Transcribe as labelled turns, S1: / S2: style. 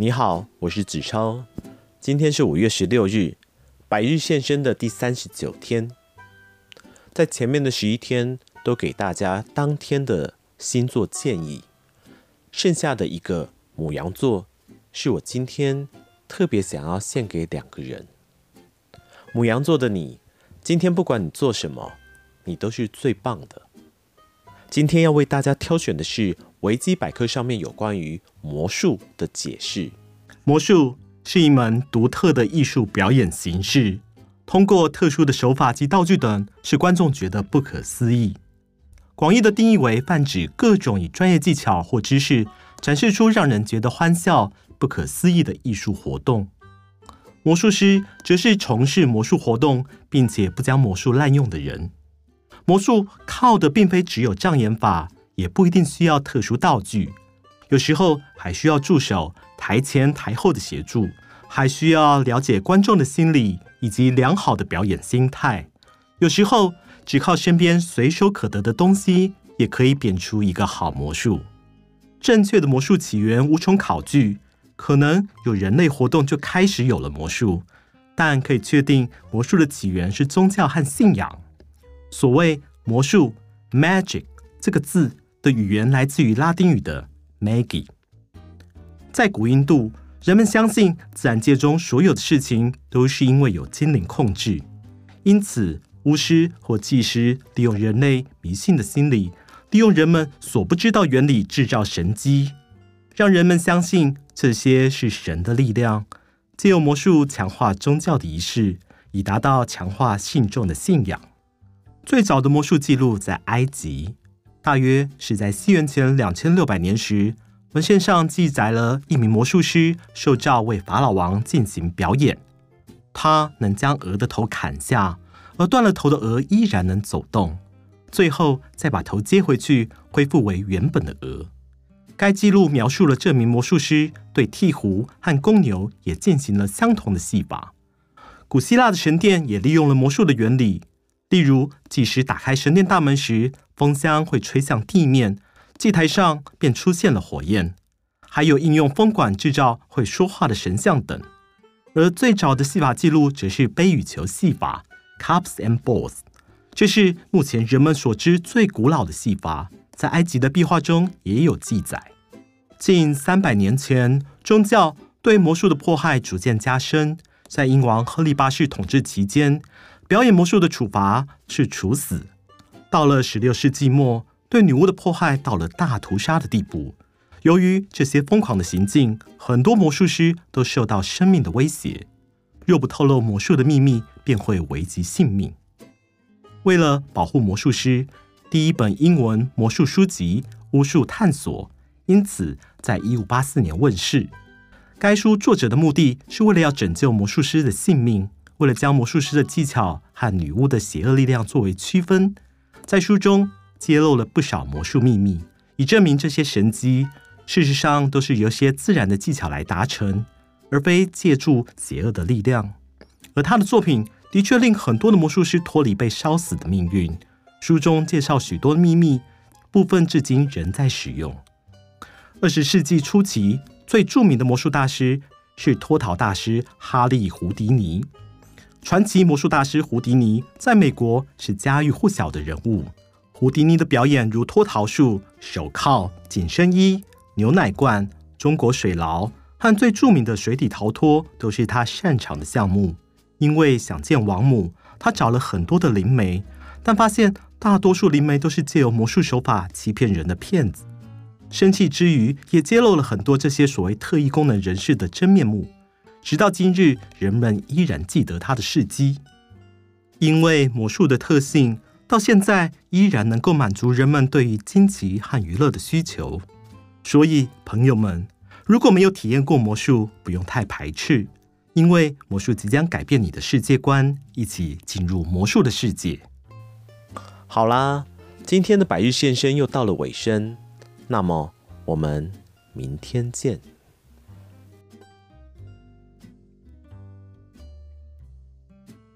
S1: 你好，我是子超。今天是五月十六日，百日现身的第三十九天。在前面的十一天都给大家当天的星座建议，剩下的一个母羊座是我今天特别想要献给两个人。母羊座的你，今天不管你做什么，你都是最棒的。今天要为大家挑选的是维基百科上面有关于魔术的解释。
S2: 魔术是一门独特的艺术表演形式，通过特殊的手法及道具等，使观众觉得不可思议。广义的定义为泛指各种以专业技巧或知识展示出让人觉得欢笑、不可思议的艺术活动。魔术师则是从事魔术活动并且不将魔术滥用的人。魔术靠的并非只有障眼法，也不一定需要特殊道具，有时候还需要助手台前台后的协助，还需要了解观众的心理以及良好的表演心态。有时候只靠身边随手可得的东西，也可以变出一个好魔术。正确的魔术起源无从考据，可能有人类活动就开始有了魔术，但可以确定魔术的起源是宗教和信仰。所谓魔术 （magic） 这个字的语言来自于拉丁语的 “magi”。在古印度，人们相信自然界中所有的事情都是因为有精灵控制，因此巫师或祭师利用人类迷信的心理，利用人们所不知道原理制造神迹，让人们相信这些是神的力量，借由魔术强化宗教的仪式，以达到强化信众的信仰。最早的魔术记录在埃及，大约是在西元前两千六百年时，文献上记载了一名魔术师受召为法老王进行表演。他能将鹅的头砍下，而断了头的鹅依然能走动，最后再把头接回去，恢复为原本的鹅。该记录描述了这名魔术师对鹈鹕和公牛也进行了相同的戏法。古希腊的神殿也利用了魔术的原理。例如，祭司打开神殿大门时，风箱会吹向地面，祭台上便出现了火焰。还有应用风管制造会说话的神像等。而最早的戏法记录则是杯与球戏法 （cups and balls），这是目前人们所知最古老的戏法，在埃及的壁画中也有记载。近三百年前，宗教对魔术的迫害逐渐加深，在英王亨利八世统治期间。表演魔术的处罚是处死。到了十六世纪末，对女巫的迫害到了大屠杀的地步。由于这些疯狂的行径，很多魔术师都受到生命的威胁。若不透露魔术的秘密，便会危及性命。为了保护魔术师，第一本英文魔术书籍《巫术探索》因此在一五八四年问世。该书作者的目的是为了要拯救魔术师的性命。为了将魔术师的技巧和女巫的邪恶力量作为区分，在书中揭露了不少魔术秘密，以证明这些神迹事实上都是由些自然的技巧来达成，而非借助邪恶的力量。而他的作品的确令很多的魔术师脱离被烧死的命运。书中介绍许多秘密，部分至今仍在使用。二十世纪初期最著名的魔术大师是脱逃大师哈利·胡迪尼。传奇魔术大师胡迪尼在美国是家喻户晓的人物。胡迪尼的表演如脱逃术、手铐、紧身衣、牛奶罐、中国水牢和最著名的水底逃脱都是他擅长的项目。因为想见王母，他找了很多的灵媒，但发现大多数灵媒都是借由魔术手法欺骗人的骗子。生气之余，也揭露了很多这些所谓特异功能人士的真面目。直到今日，人们依然记得他的事迹，因为魔术的特性，到现在依然能够满足人们对于惊奇和娱乐的需求。所以，朋友们，如果没有体验过魔术，不用太排斥，因为魔术即将改变你的世界观，一起进入魔术的世界。
S1: 好啦，今天的百日现身又到了尾声，那么我们明天见。